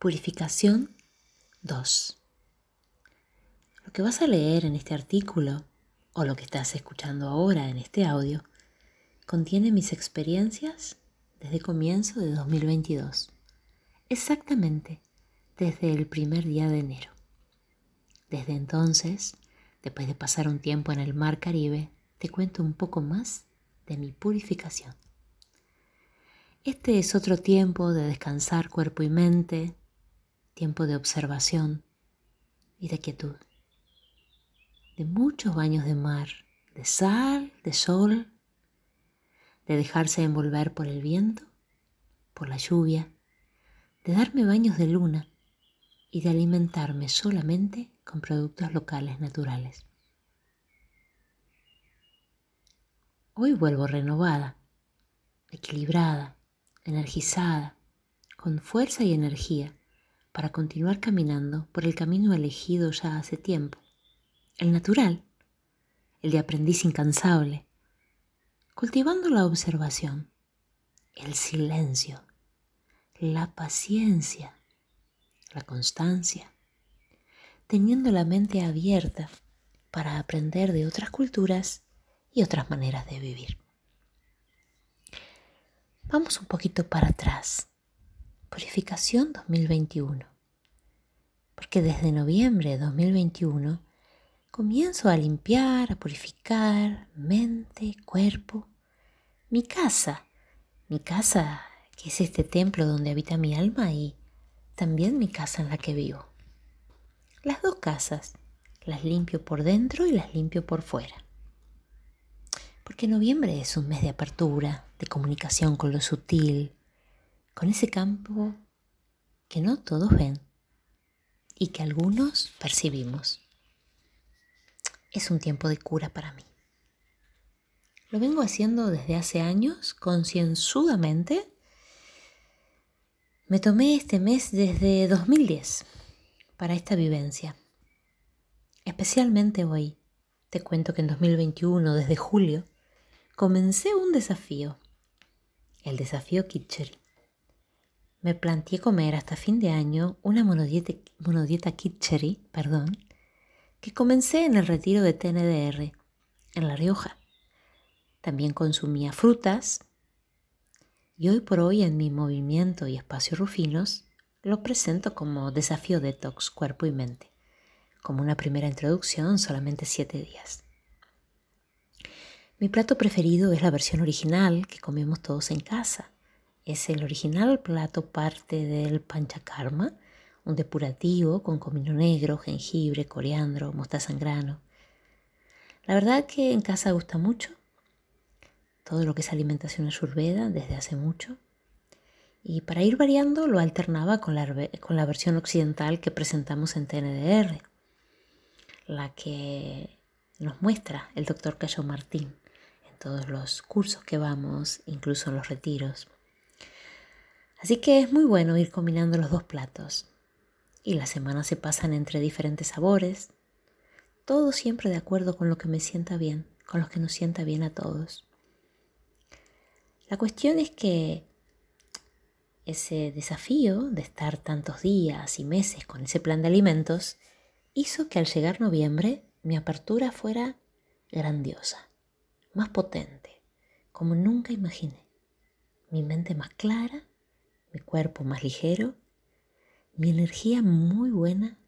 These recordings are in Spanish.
Purificación 2. Lo que vas a leer en este artículo o lo que estás escuchando ahora en este audio contiene mis experiencias desde comienzo de 2022, exactamente desde el primer día de enero. Desde entonces, después de pasar un tiempo en el mar Caribe, te cuento un poco más de mi purificación. Este es otro tiempo de descansar cuerpo y mente, tiempo de observación y de quietud, de muchos baños de mar, de sal, de sol de dejarse envolver por el viento, por la lluvia, de darme baños de luna y de alimentarme solamente con productos locales naturales. Hoy vuelvo renovada, equilibrada, energizada, con fuerza y energía para continuar caminando por el camino elegido ya hace tiempo, el natural, el de aprendiz incansable, cultivando la observación, el silencio, la paciencia, la constancia, teniendo la mente abierta para aprender de otras culturas y otras maneras de vivir. Vamos un poquito para atrás. Purificación 2021. Porque desde noviembre de 2021 comienzo a limpiar, a purificar mente, cuerpo, mi casa, mi casa que es este templo donde habita mi alma y también mi casa en la que vivo. Las dos casas, las limpio por dentro y las limpio por fuera. Porque noviembre es un mes de apertura, de comunicación con lo sutil, con ese campo que no todos ven y que algunos percibimos es un tiempo de cura para mí. Lo vengo haciendo desde hace años, concienzudamente. Me tomé este mes desde 2010 para esta vivencia. Especialmente hoy, te cuento que en 2021, desde julio, comencé un desafío, el desafío Kitchery. Me planteé comer hasta fin de año una monodieta, monodieta Kitchery, perdón, que comencé en el retiro de TNDR, en La Rioja. También consumía frutas y hoy por hoy en mi movimiento y espacio rufinos lo presento como desafío detox cuerpo y mente, como una primera introducción solamente siete días. Mi plato preferido es la versión original que comemos todos en casa. Es el original plato parte del panchakarma, un depurativo con comino negro, jengibre, coriandro, mostaza en grano. La verdad que en casa gusta mucho todo lo que es alimentación ayurveda desde hace mucho. Y para ir variando lo alternaba con la, con la versión occidental que presentamos en TNDR, la que nos muestra el doctor Cayo Martín en todos los cursos que vamos, incluso en los retiros. Así que es muy bueno ir combinando los dos platos, y las semanas se pasan entre diferentes sabores, todo siempre de acuerdo con lo que me sienta bien, con lo que nos sienta bien a todos. La cuestión es que ese desafío de estar tantos días y meses con ese plan de alimentos hizo que al llegar noviembre mi apertura fuera grandiosa, más potente, como nunca imaginé. Mi mente más clara, mi cuerpo más ligero mi energía muy buena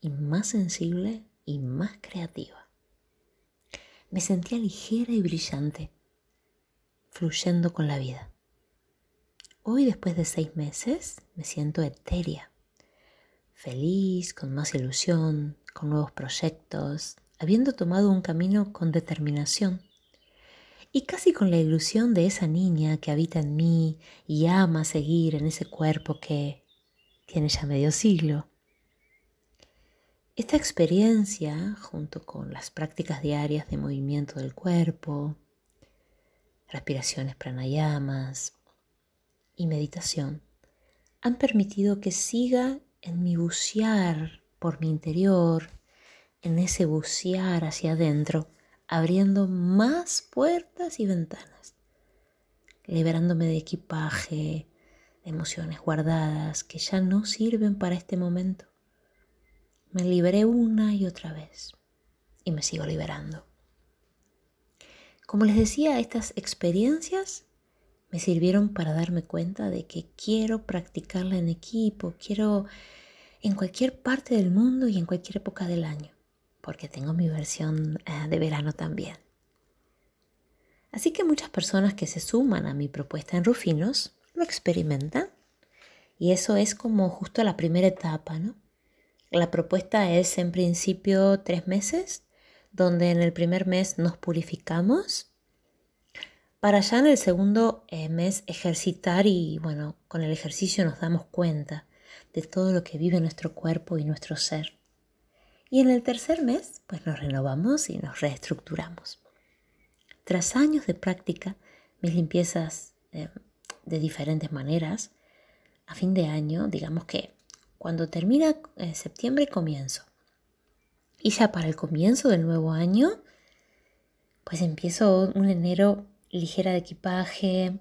y más sensible y más creativa. Me sentía ligera y brillante, fluyendo con la vida. Hoy, después de seis meses, me siento etérea, feliz, con más ilusión, con nuevos proyectos, habiendo tomado un camino con determinación y casi con la ilusión de esa niña que habita en mí y ama seguir en ese cuerpo que, tiene ya medio siglo. Esta experiencia, junto con las prácticas diarias de movimiento del cuerpo, respiraciones pranayamas y meditación, han permitido que siga en mi bucear por mi interior, en ese bucear hacia adentro, abriendo más puertas y ventanas, liberándome de equipaje, emociones guardadas que ya no sirven para este momento. Me liberé una y otra vez y me sigo liberando. Como les decía, estas experiencias me sirvieron para darme cuenta de que quiero practicarla en equipo, quiero en cualquier parte del mundo y en cualquier época del año, porque tengo mi versión eh, de verano también. Así que muchas personas que se suman a mi propuesta en Rufinos lo experimentan y eso es como justo la primera etapa, ¿no? La propuesta es en principio tres meses, donde en el primer mes nos purificamos para ya en el segundo eh, mes ejercitar y bueno, con el ejercicio nos damos cuenta de todo lo que vive nuestro cuerpo y nuestro ser. Y en el tercer mes, pues nos renovamos y nos reestructuramos. Tras años de práctica, mis limpiezas eh, de diferentes maneras, a fin de año, digamos que cuando termina eh, septiembre comienzo. Y ya para el comienzo del nuevo año, pues empiezo un enero ligera de equipaje.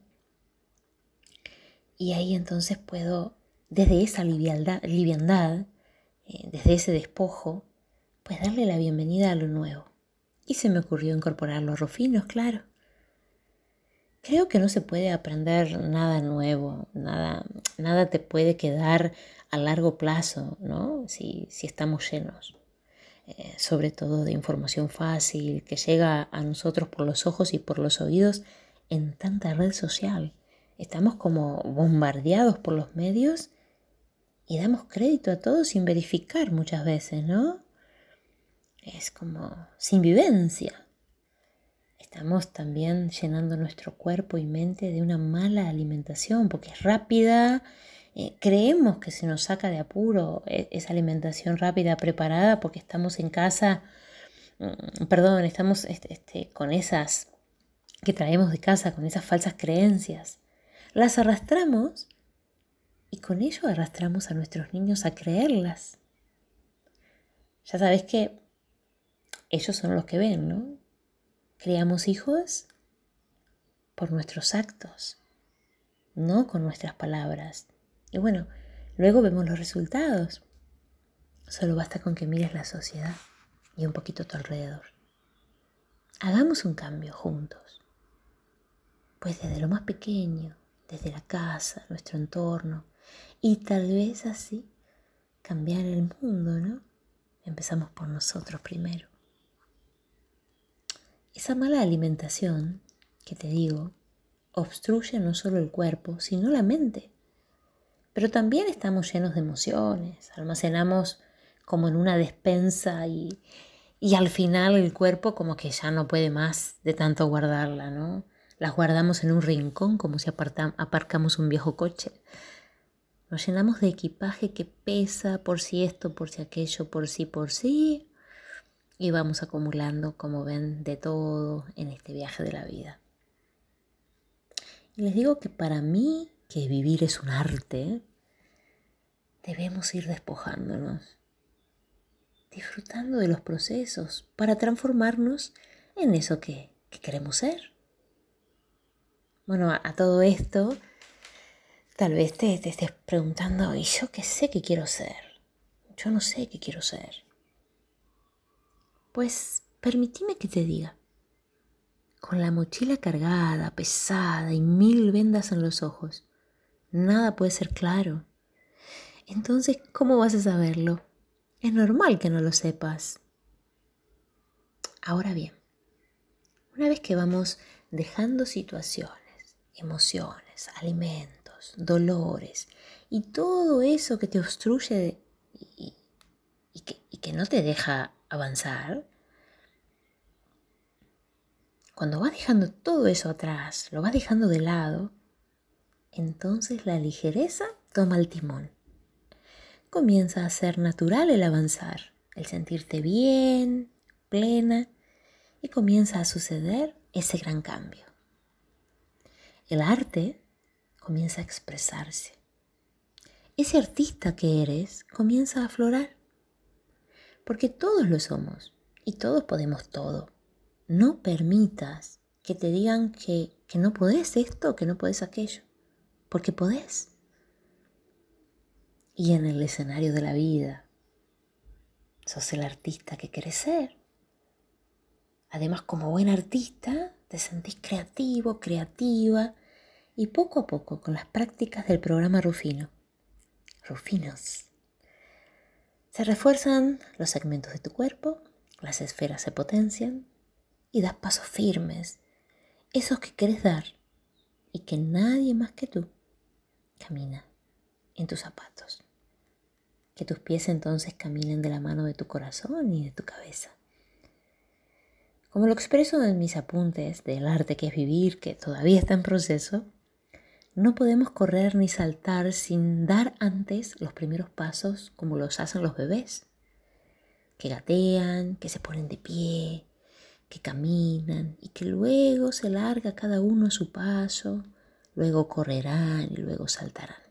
Y ahí entonces puedo, desde esa liviandad, eh, desde ese despojo, pues darle la bienvenida a lo nuevo. Y se me ocurrió incorporar los rofinos, claro. Creo que no se puede aprender nada nuevo, nada, nada te puede quedar a largo plazo, ¿no? Si, si estamos llenos. Eh, sobre todo de información fácil que llega a nosotros por los ojos y por los oídos en tanta red social. Estamos como bombardeados por los medios y damos crédito a todo sin verificar muchas veces, ¿no? Es como sin vivencia. Estamos también llenando nuestro cuerpo y mente de una mala alimentación porque es rápida, eh, creemos que se nos saca de apuro e, esa alimentación rápida preparada porque estamos en casa, mm, perdón, estamos este, este, con esas que traemos de casa, con esas falsas creencias. Las arrastramos y con ello arrastramos a nuestros niños a creerlas. Ya sabes que ellos son los que ven, ¿no? Creamos hijos por nuestros actos, no con nuestras palabras. Y bueno, luego vemos los resultados. Solo basta con que mires la sociedad y un poquito a tu alrededor. Hagamos un cambio juntos. Pues desde lo más pequeño, desde la casa, nuestro entorno, y tal vez así cambiar el mundo, ¿no? Empezamos por nosotros primero. Esa mala alimentación, que te digo, obstruye no solo el cuerpo, sino la mente. Pero también estamos llenos de emociones, almacenamos como en una despensa y, y al final el cuerpo como que ya no puede más de tanto guardarla, ¿no? Las guardamos en un rincón como si aparcamos un viejo coche. Nos llenamos de equipaje que pesa por si esto, por si aquello, por si, por sí. Y vamos acumulando, como ven, de todo en este viaje de la vida. Y les digo que para mí, que vivir es un arte, debemos ir despojándonos, disfrutando de los procesos para transformarnos en eso que, queremos ser. Bueno, a, todo esto, tal vez te, te estés preguntando, ¿y yo qué sé que quiero ser? Yo no sé qué quiero ser. Pues permitime que te diga, con la mochila cargada, pesada y mil vendas en los ojos, nada puede ser claro. Entonces, ¿cómo vas a saberlo? Es normal que no lo sepas. Ahora bien, una vez que vamos dejando situaciones, emociones, alimentos, dolores y todo eso que te obstruye y, que, y que no te deja avanzar, cuando vas dejando todo eso atrás, lo vas dejando de lado, entonces la ligereza toma el timón comienza a ser natural el avanzar, el sentirte bien, plena, y comienza a suceder ese gran cambio. El arte comienza a expresarse. Ese artista que eres comienza a aflorar, porque todos lo somos y todos podemos todo. No permitas que te digan que, que no podés esto, que no podés aquello, porque podés. y en el escenario de la vida. Sos el artista que querés ser. Además, como buen artista, te sentís creativo, creativa y poco a poco con las prácticas del programa Rufino. Rufinos. Se refuerzan los segmentos de tu cuerpo, las esferas se potencian y das pasos firmes, esos que querés dar y que nadie más que tú camina en tus zapatos. Que tus pies entonces caminen de la mano de tu corazón y de tu cabeza. Como lo expreso en mis apuntes del arte que es vivir, que todavía está en proceso, no podemos correr ni saltar sin dar antes los primeros pasos como los hacen los bebés, que gatean, que se ponen de pie, que caminan y que luego se larga cada uno a su paso, luego correrán y luego saltarán.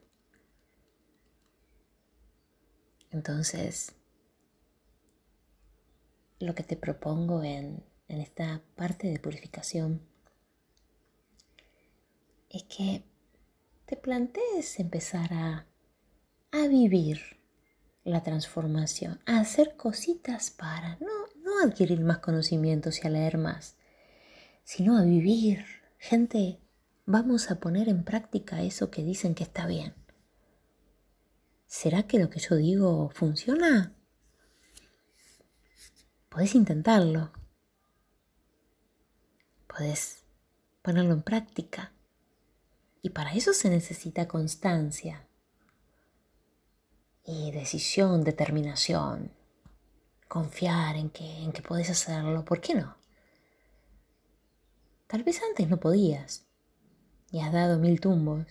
Entonces, lo que te propongo en, en esta parte de purificación es que te plantees empezar a, a vivir la transformación, a hacer cositas para, no, no adquirir más conocimientos y a leer más, sino a vivir. Gente, vamos a poner en práctica eso que dicen que está bien. ¿Será que lo que yo digo funciona? Podés intentarlo. Podés ponerlo en práctica. Y para eso se necesita constancia y decisión, determinación. Confiar en que, en que podés hacerlo. ¿Por qué no? Tal vez antes no podías y has dado mil tumbos.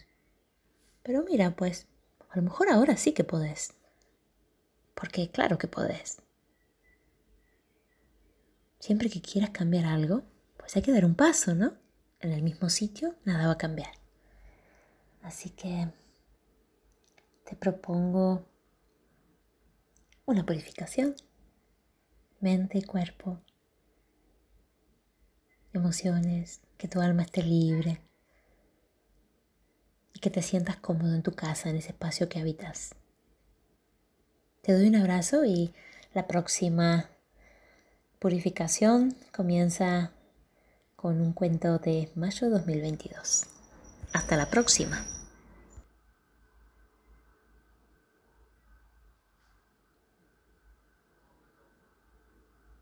Pero mira, pues, a lo mejor ahora sí que podés. Porque claro que podés. Siempre que quieras cambiar algo, pues hay que dar un paso, ¿no? En el mismo sitio nada va a cambiar. Así que te propongo una purificación, mente y cuerpo, emociones, que tu alma esté libre y que te sientas cómodo en tu casa, en ese espacio que habitas. Te doy un abrazo y la próxima purificación comienza con un cuento de mayo 2022. Hasta la próxima.